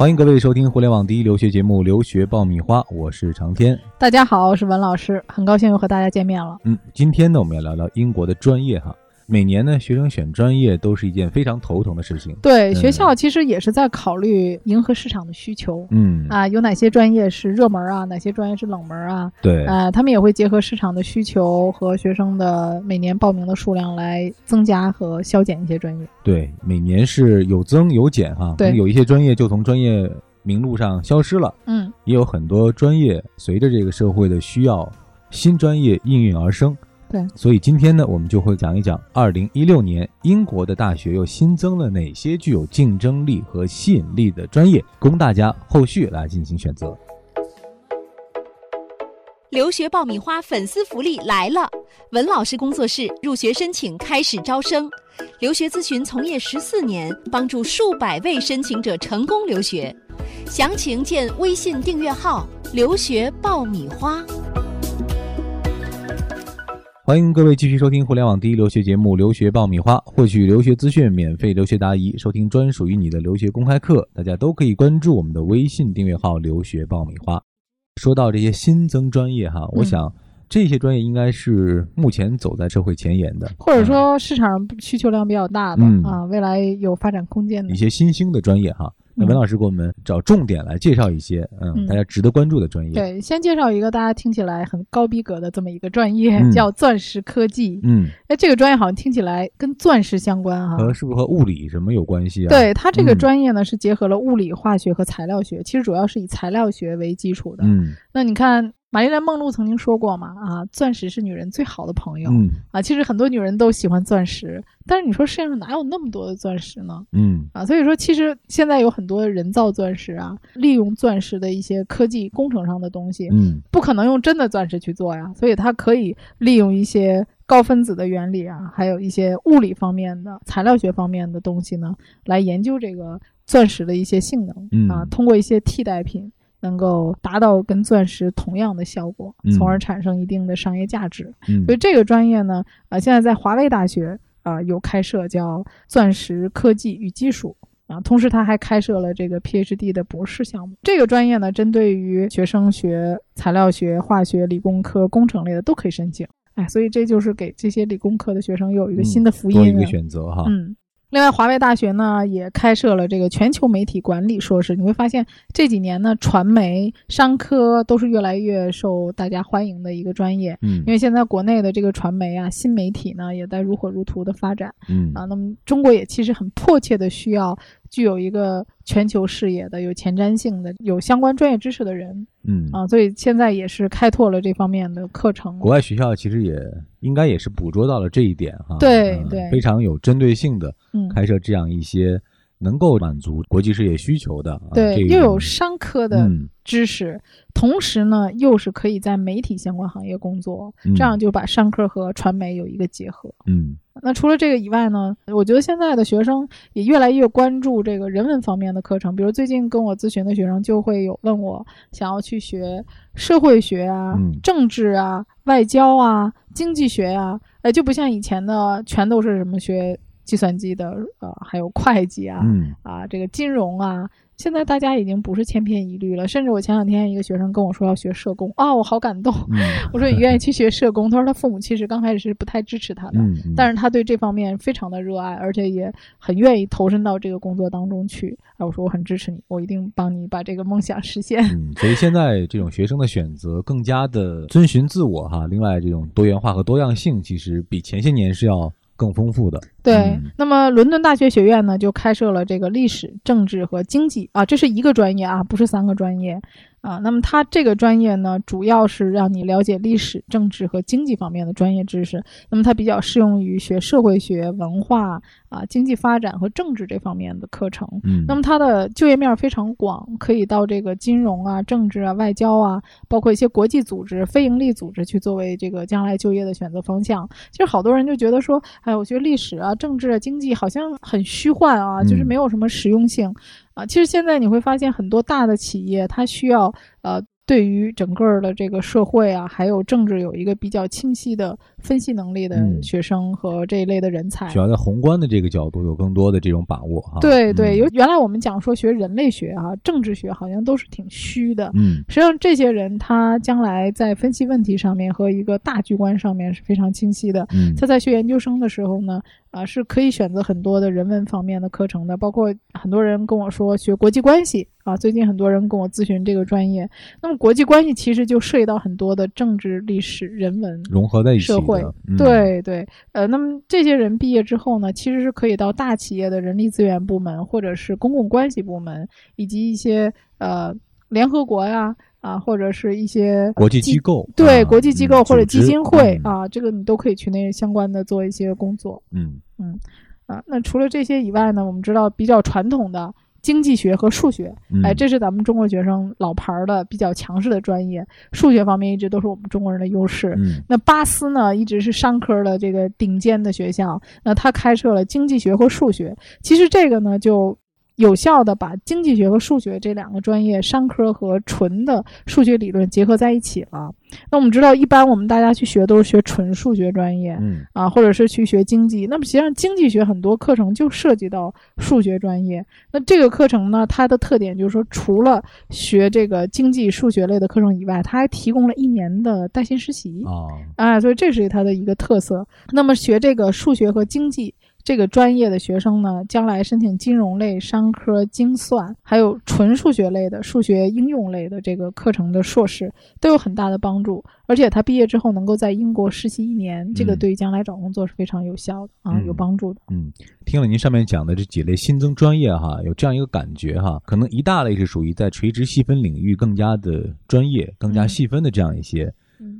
欢迎各位收听互联网第一留学节目《留学爆米花》，我是长天。大家好，我是文老师，很高兴又和大家见面了。嗯，今天呢，我们要聊聊英国的专业哈。每年呢，学生选专业都是一件非常头疼的事情。对，学校其实也是在考虑迎合市场的需求。嗯啊，有哪些专业是热门啊？哪些专业是冷门啊？对啊，他们也会结合市场的需求和学生的每年报名的数量来增加和削减一些专业。对，每年是有增有减哈。对，有一些专业就从专业名录上消失了。嗯，也有很多专业随着这个社会的需要，新专业应运而生。对，所以今天呢，我们就会讲一讲二零一六年英国的大学又新增了哪些具有竞争力和吸引力的专业，供大家后续来进行选择。留学爆米花粉丝福利来了！文老师工作室入学申请开始招生，留学咨询从业十四年，帮助数百位申请者成功留学。详情见微信订阅号“留学爆米花”。欢迎各位继续收听互联网第一留学节目《留学爆米花》，获取留学资讯、免费留学答疑、收听专属于你的留学公开课，大家都可以关注我们的微信订阅号“留学爆米花”。说到这些新增专业哈，我想这些专业应该是目前走在社会前沿的，或者说市场需求量比较大的啊，未来有发展空间的。一些新兴的专业哈。那文老师给我们找重点来介绍一些，嗯，大家值得关注的专业。对，先介绍一个大家听起来很高逼格的这么一个专业，叫钻石科技。嗯，哎，这个专业好像听起来跟钻石相关哈，和是不是和物理什么有关系啊？对，它这个专业呢是结合了物理、化学和材料学，其实主要是以材料学为基础的。嗯，那你看。玛丽莲·梦露曾经说过嘛，啊，钻石是女人最好的朋友，嗯，啊，其实很多女人都喜欢钻石，但是你说世界上哪有那么多的钻石呢？嗯，啊，所以说其实现在有很多人造钻石啊，利用钻石的一些科技工程上的东西，嗯，不可能用真的钻石去做呀，所以它可以利用一些高分子的原理啊，还有一些物理方面的、材料学方面的东西呢，来研究这个钻石的一些性能，啊，通过一些替代品。能够达到跟钻石同样的效果，从而产生一定的商业价值。嗯，所以这个专业呢，啊，现在在华威大学啊有开设叫钻石科技与技术啊，同时他还开设了这个 PhD 的博士项目。这个专业呢，针对于学生学材料学、化学、理工科、工程类的都可以申请。哎，所以这就是给这些理工科的学生又有一个新的福音，多一个选择哈。嗯。另外，华为大学呢也开设了这个全球媒体管理硕士。你会发现这几年呢，传媒、商科都是越来越受大家欢迎的一个专业。嗯，因为现在国内的这个传媒啊、新媒体呢也在如火如荼的发展。嗯啊，那么中国也其实很迫切的需要具有一个全球视野的、有前瞻性的、有相关专业知识的人。嗯啊，所以现在也是开拓了这方面的课程。国外学校其实也应该也是捕捉到了这一点哈。对对，非常有针对性的。嗯，开设这样一些能够满足国际事业需求的，对，又有商科的知识，同时呢，又是可以在媒体相关行业工作，这样就把商科和传媒有一个结合。嗯，那除了这个以外呢，我觉得现在的学生也越来越关注这个人文方面的课程，比如最近跟我咨询的学生就会有问我想要去学社会学啊、政治啊、外交啊、经济学呀，呃，就不像以前的全都是什么学。计算机的，呃，还有会计啊，嗯，啊，这个金融啊，现在大家已经不是千篇一律了。甚至我前两天一个学生跟我说要学社工，啊，我好感动。我说你愿意 去学社工？他说他父母其实刚开始是不太支持他的，但是他对这方面非常的热爱，而且也很愿意投身到这个工作当中去。啊，我说我很支持你，我一定帮你把这个梦想实现。嗯，所以现在这种学生的选择更加的遵循自我哈。另外，这种多元化和多样性其实比前些年是要。更丰富的对，那么伦敦大学学院呢就开设了这个历史、政治和经济啊，这是一个专业啊，不是三个专业。啊，那么它这个专业呢，主要是让你了解历史、政治和经济方面的专业知识。那么它比较适用于学社会学、文化啊、经济发展和政治这方面的课程。嗯，那么它的就业面非常广，可以到这个金融啊、政治啊、外交啊，包括一些国际组织、非营利组织去作为这个将来就业的选择方向。其实好多人就觉得说，哎，我学历史啊、政治啊、经济好像很虚幻啊，就是没有什么实用性。啊，其实现在你会发现很多大的企业，它需要呃对于整个的这个社会啊，还有政治有一个比较清晰的分析能力的学生和这一类的人才，需要在宏观的这个角度有更多的这种把握哈。对对，有原来我们讲说学人类学啊，政治学好像都是挺虚的，嗯，实际上这些人他将来在分析问题上面和一个大局观上面是非常清晰的。嗯，他在学研究生的时候呢。啊，是可以选择很多的人文方面的课程的，包括很多人跟我说学国际关系啊。最近很多人跟我咨询这个专业，那么国际关系其实就涉及到很多的政治、历史、人文融合在一起社会。对对，呃，那么这些人毕业之后呢，其实是可以到大企业的人力资源部门，或者是公共关系部门，以及一些呃联合国呀。啊，或者是一些国际机构，对国际机构或者基金会啊，这个你都可以去那相关的做一些工作。嗯嗯啊，那除了这些以外呢，我们知道比较传统的经济学和数学，哎，这是咱们中国学生老牌的比较强势的专业，数学方面一直都是我们中国人的优势。那巴斯呢，一直是商科的这个顶尖的学校，那他开设了经济学和数学，其实这个呢就。有效的把经济学和数学这两个专业商科和纯的数学理论结合在一起了。那我们知道，一般我们大家去学都是学纯数学专业，嗯啊，或者是去学经济。那么实际上经济学很多课程就涉及到数学专业。那这个课程呢，它的特点就是说，除了学这个经济数学类的课程以外，它还提供了一年的带薪实习啊，啊，所以这是它的一个特色。那么学这个数学和经济。这个专业的学生呢，将来申请金融类、商科、精算，还有纯数学类的、数学应用类的这个课程的硕士，都有很大的帮助。而且他毕业之后能够在英国实习一年，这个对于将来找工作是非常有效的啊，有帮助的。嗯，听了您上面讲的这几类新增专业哈，有这样一个感觉哈，可能一大类是属于在垂直细分领域更加的专业、更加细分的这样一些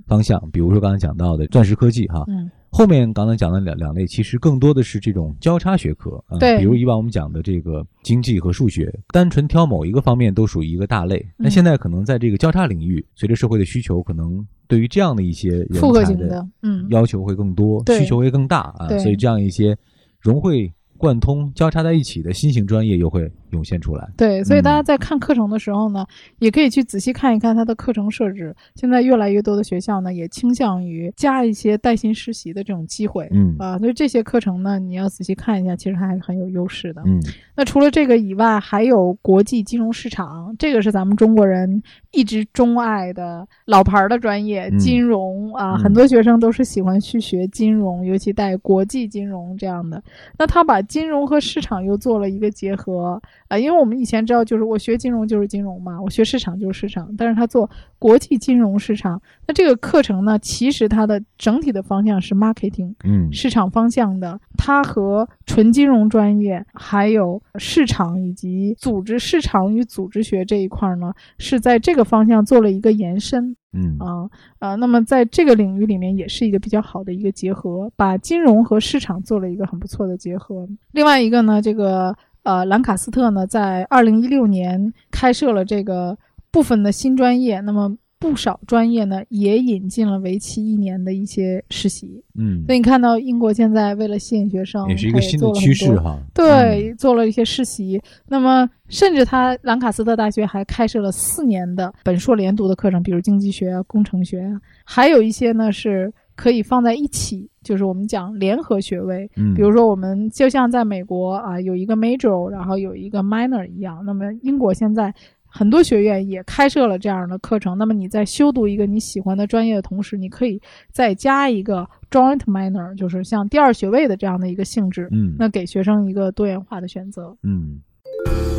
方向，比如说刚才讲到的钻石科技哈。嗯。后面刚才讲的两两类，其实更多的是这种交叉学科啊，对，比如以往我们讲的这个经济和数学，单纯挑某一个方面都属于一个大类。那现在可能在这个交叉领域，随着社会的需求，可能对于这样的一些人才的嗯要求会更多，需求会更大啊，所以这样一些融会。贯通交叉在一起的新型专业又会涌现出来。对，所以大家在看课程的时候呢，也可以去仔细看一看它的课程设置。现在越来越多的学校呢，也倾向于加一些带薪实习的这种机会。嗯啊，所以这些课程呢，你要仔细看一下，其实它还是很有优势的。嗯，那除了这个以外，还有国际金融市场，这个是咱们中国人一直钟爱的老牌的专业，金融啊，很多学生都是喜欢去学金融，尤其带国际金融这样的。那他把金融和市场又做了一个结合啊，因为我们以前知道，就是我学金融就是金融嘛，我学市场就是市场，但是他做国际金融市场，那这个课程呢，其实它的整体的方向是 marketing，嗯，市场方向的，它和纯金融专业还有市场以及组织市场与组织学这一块呢，是在这个方向做了一个延伸。嗯啊啊，那么在这个领域里面也是一个比较好的一个结合，把金融和市场做了一个很不错的结合。另外一个呢，这个呃兰卡斯特呢，在二零一六年开设了这个部分的新专业，那么。不少专业呢也引进了为期一年的一些实习，嗯，所以你看到英国现在为了吸引学生，也是一个新的趋势哈。对，做了一些实习。那么，甚至他兰卡斯特大学还开设了四年的本硕连读的课程，比如经济学啊、工程学啊，还有一些呢是可以放在一起，就是我们讲联合学位。嗯，比如说我们就像在美国啊有一个 major，然后有一个 minor 一样，那么英国现在。很多学院也开设了这样的课程。那么你在修读一个你喜欢的专业的同时，你可以再加一个 joint minor，就是像第二学位的这样的一个性质。嗯，那给学生一个多元化的选择。嗯，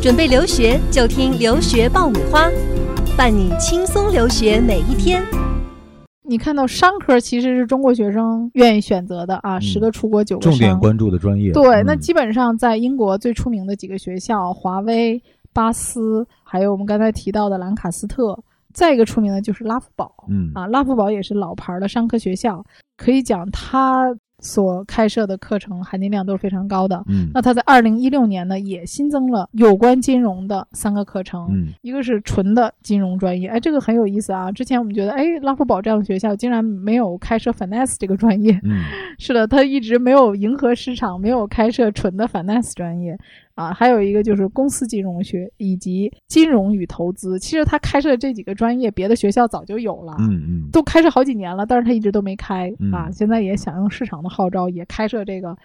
准备留学就听留学爆米花，伴你轻松留学每一天。你看到商科其实是中国学生愿意选择的啊，十个出国九个重点关注的专业。对，那基本上在英国最出名的几个学校，华威。巴斯，还有我们刚才提到的兰卡斯特，再一个出名的就是拉夫堡，嗯啊，拉夫堡也是老牌的商科学校，可以讲它。所开设的课程含金量都是非常高的。嗯，那他在二零一六年呢，也新增了有关金融的三个课程。嗯，一个是纯的金融专业，哎，这个很有意思啊。之前我们觉得，哎，拉夫堡这样的学校竟然没有开设 finance 这个专业。嗯，是的，他一直没有迎合市场，没有开设纯的 finance 专业。啊，还有一个就是公司金融学以及金融与投资。其实他开设这几个专业，别的学校早就有了，嗯嗯，都开设好几年了，但是他一直都没开啊。现在也响应市场的号召，也开设这个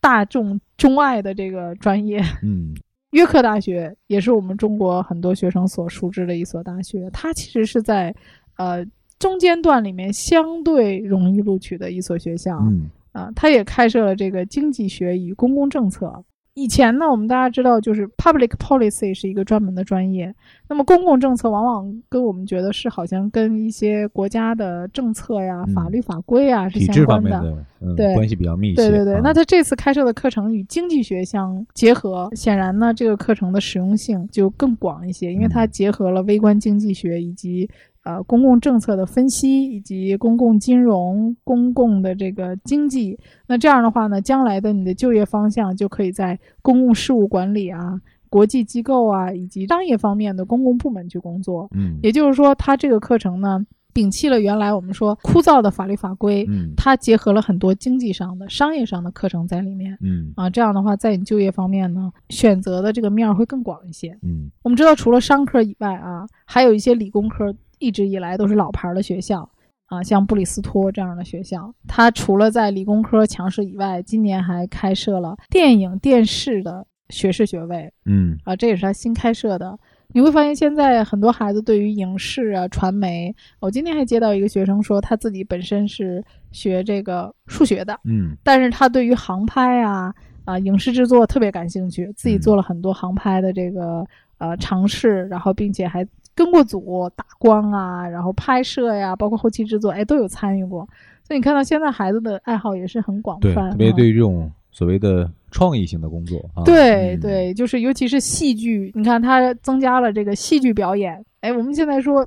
大众钟爱的这个专业。嗯，约克大学也是我们中国很多学生所熟知的一所大学，它其实是在呃中间段里面相对容易录取的一所学校。嗯，啊，它也开设了这个经济学与公共政策。以前呢，我们大家知道，就是 public policy 是一个专门的专业。那么公共政策往往跟我们觉得是好像跟一些国家的政策呀、法律法规啊是相关的，对，关系比较密切。对对对。那他这次开设的课程与经济学相结合，显然呢，这个课程的实用性就更广一些，因为它结合了微观经济学以及。呃，公共政策的分析以及公共金融、公共的这个经济，那这样的话呢，将来的你的就业方向就可以在公共事务管理啊、国际机构啊以及商业方面的公共部门去工作。嗯，也就是说，它这个课程呢，摒弃了原来我们说枯燥的法律法规，嗯，它结合了很多经济上的、商业上的课程在里面。嗯，啊，这样的话，在你就业方面呢，选择的这个面儿会更广一些。嗯，我们知道，除了商科以外啊，还有一些理工科。一直以来都是老牌的学校啊，像布里斯托这样的学校，它除了在理工科强势以外，今年还开设了电影电视的学士学位。嗯，啊，这也是他新开设的。你会发现，现在很多孩子对于影视啊、传媒，我今天还接到一个学生说，他自己本身是学这个数学的，嗯，但是他对于航拍啊、啊影视制作特别感兴趣，自己做了很多航拍的这个呃尝试，然后并且还。跟过组打光啊，然后拍摄呀，包括后期制作，哎，都有参与过。所以你看到现在孩子的爱好也是很广泛，特别对于这种所谓的创意性的工作啊。对对，就是尤其是戏剧，你看他增加了这个戏剧表演。哎，我们现在说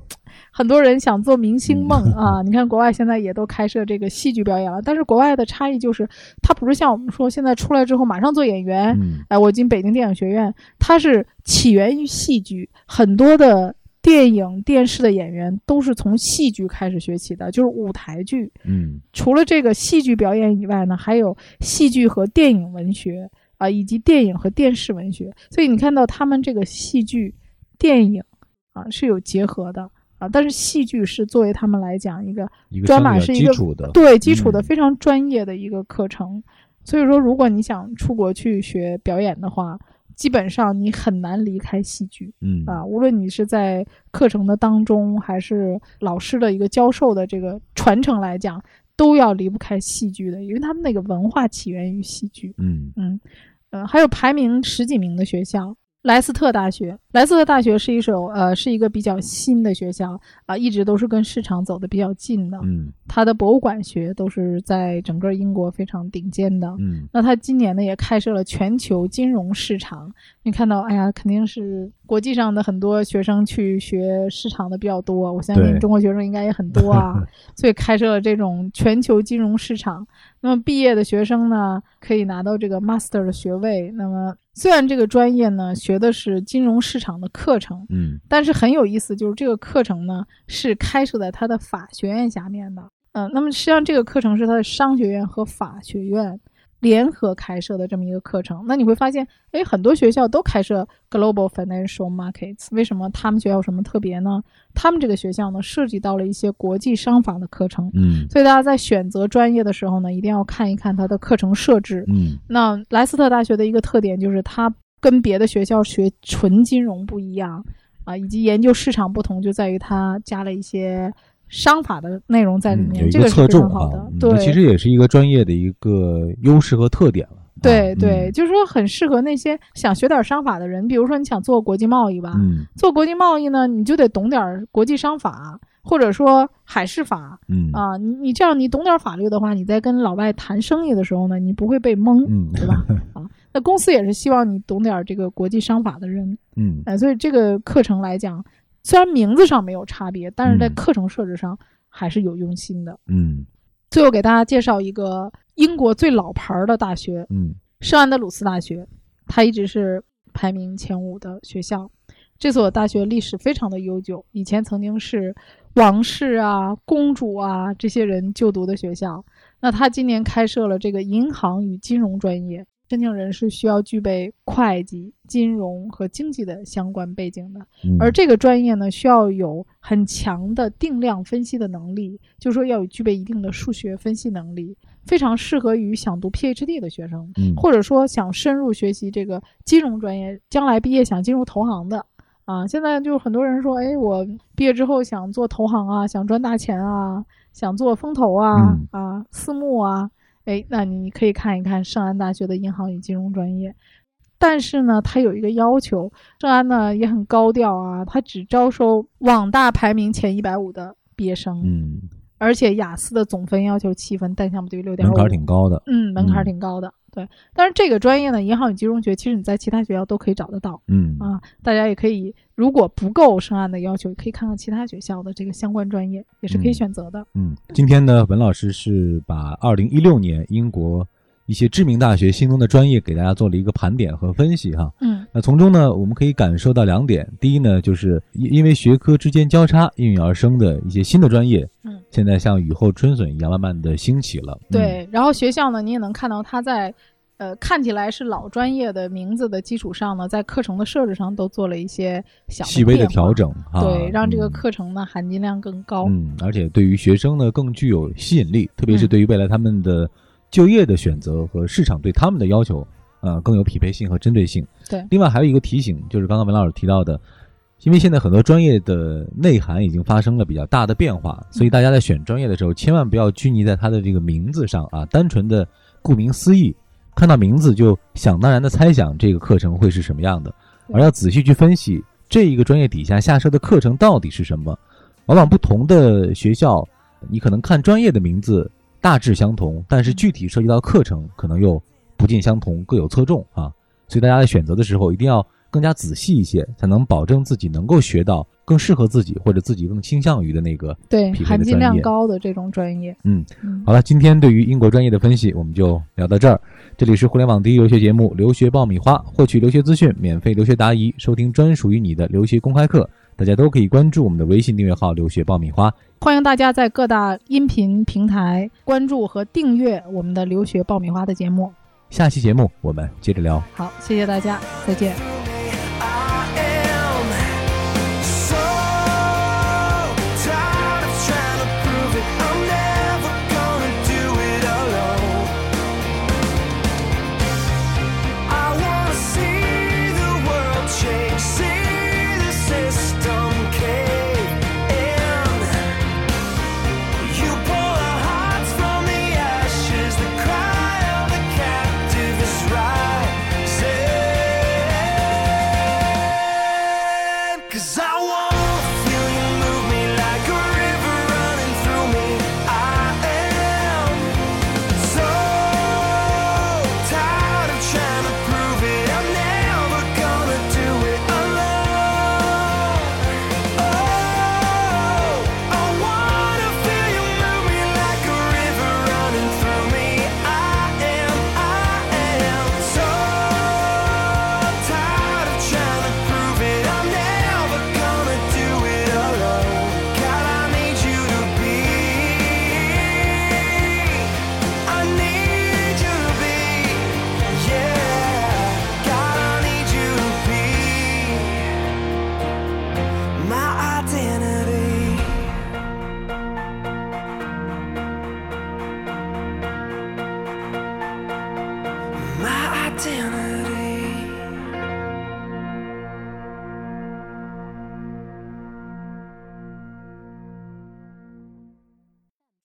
很多人想做明星梦啊，你看国外现在也都开设这个戏剧表演了。但是国外的差异就是，它不是像我们说现在出来之后马上做演员。哎，我进北京电影学院，它是起源于戏剧，很多的。电影、电视的演员都是从戏剧开始学起的，就是舞台剧。嗯，除了这个戏剧表演以外呢，还有戏剧和电影文学啊，以及电影和电视文学。所以你看到他们这个戏剧、电影啊是有结合的啊，但是戏剧是作为他们来讲一个专码是一个对基础的非常专业的一个课程。所以说，如果你想出国去学表演的话，基本上你很难离开戏剧，嗯啊，无论你是在课程的当中，还是老师的一个教授的这个传承来讲，都要离不开戏剧的，因为他们那个文化起源于戏剧，嗯嗯，呃，还有排名十几名的学校。莱斯特大学，莱斯特大学是一所呃，是一个比较新的学校啊，一直都是跟市场走的比较近的。嗯，它的博物馆学都是在整个英国非常顶尖的。嗯，那它今年呢也开设了全球金融市场。你看到，哎呀，肯定是国际上的很多学生去学市场的比较多。我相信中国学生应该也很多啊，所以开设了这种全球金融市场。那么毕业的学生呢，可以拿到这个 master 的学位。那么虽然这个专业呢学的是金融市场的课程，嗯，但是很有意思，就是这个课程呢是开设在他的法学院下面的。嗯，那么实际上这个课程是他的商学院和法学院。联合开设的这么一个课程，那你会发现，哎，很多学校都开设 Global Financial Markets，为什么他们学校有什么特别呢？他们这个学校呢，涉及到了一些国际商法的课程，嗯，所以大家在选择专业的时候呢，一定要看一看它的课程设置，嗯，那莱斯特大学的一个特点就是它跟别的学校学纯金融不一样啊，以及研究市场不同，就在于它加了一些。商法的内容在里面，这个侧重好的。对，其实也是一个专业的一个优势和特点了。对对，就是说很适合那些想学点商法的人。比如说你想做国际贸易吧，做国际贸易呢，你就得懂点国际商法，或者说海事法。嗯啊，你你这样你懂点法律的话，你在跟老外谈生意的时候呢，你不会被蒙，对吧？啊，那公司也是希望你懂点这个国际商法的人。嗯，哎，所以这个课程来讲。虽然名字上没有差别，但是在课程设置上还是有用心的。嗯，最后给大家介绍一个英国最老牌的大学，嗯，圣安德鲁斯大学，它一直是排名前五的学校。这所大学历史非常的悠久，以前曾经是王室啊、公主啊这些人就读的学校。那它今年开设了这个银行与金融专业，申请人是需要具备会计、金融和经济的相关背景的，而这个专业呢，需要有很强的定量分析的能力，就是说要有具备一定的数学分析能力，非常适合于想读 PhD 的学生，或者说想深入学习这个金融专业，将来毕业想进入投行的啊。现在就很多人说，哎，我毕业之后想做投行啊，想赚大钱啊，想做风投啊，啊，私募啊。哎，那你可以看一看圣安大学的银行与金融专业，但是呢，它有一个要求，圣安呢也很高调啊，它只招收网大排名前一百五的毕业生，嗯，而且雅思的总分要求七分，单项不对六点五，门槛挺高的，嗯，门槛挺高的。对，但是这个专业呢，银行与金融学，其实你在其他学校都可以找得到。嗯啊，大家也可以，如果不够深岸的要求，可以看看其他学校的这个相关专业，也是可以选择的。嗯，今天呢，文老师是把二零一六年英国一些知名大学新增的专业给大家做了一个盘点和分析哈。嗯，那从中呢，我们可以感受到两点：第一呢，就是因因为学科之间交叉应运而生的一些新的专业，嗯，现在像雨后春笋一样慢慢的兴起了。对，然后学校呢，你也能看到它在。呃，看起来是老专业的名字的基础上呢，在课程的设置上都做了一些小细微的调整，对，让这个课程呢含金量更高。嗯，而且对于学生呢更具有吸引力，特别是对于未来他们的就业的选择和市场对他们的要求，呃，更有匹配性和针对性。对。另外还有一个提醒，就是刚刚文老师提到的，因为现在很多专业的内涵已经发生了比较大的变化，所以大家在选专业的时候，千万不要拘泥在它的这个名字上啊，单纯的顾名思义。看到名字就想当然的猜想这个课程会是什么样的，而要仔细去分析这一个专业底下下设的课程到底是什么。往往不同的学校，你可能看专业的名字大致相同，但是具体涉及到课程可能又不尽相同，各有侧重啊。所以大家在选择的时候一定要。更加仔细一些，才能保证自己能够学到更适合自己或者自己更倾向于的那个对含金量高的这种专业。嗯，好了，今天对于英国专业的分析我们就聊到这儿。这里是互联网第一留学节目《留学爆米花》，获取留学资讯、免费留学答疑、收听专属于你的留学公开课，大家都可以关注我们的微信订阅号“留学爆米花”。欢迎大家在各大音频平台关注和订阅我们的“留学爆米花”的节目。下期节目我们接着聊。好，谢谢大家，再见。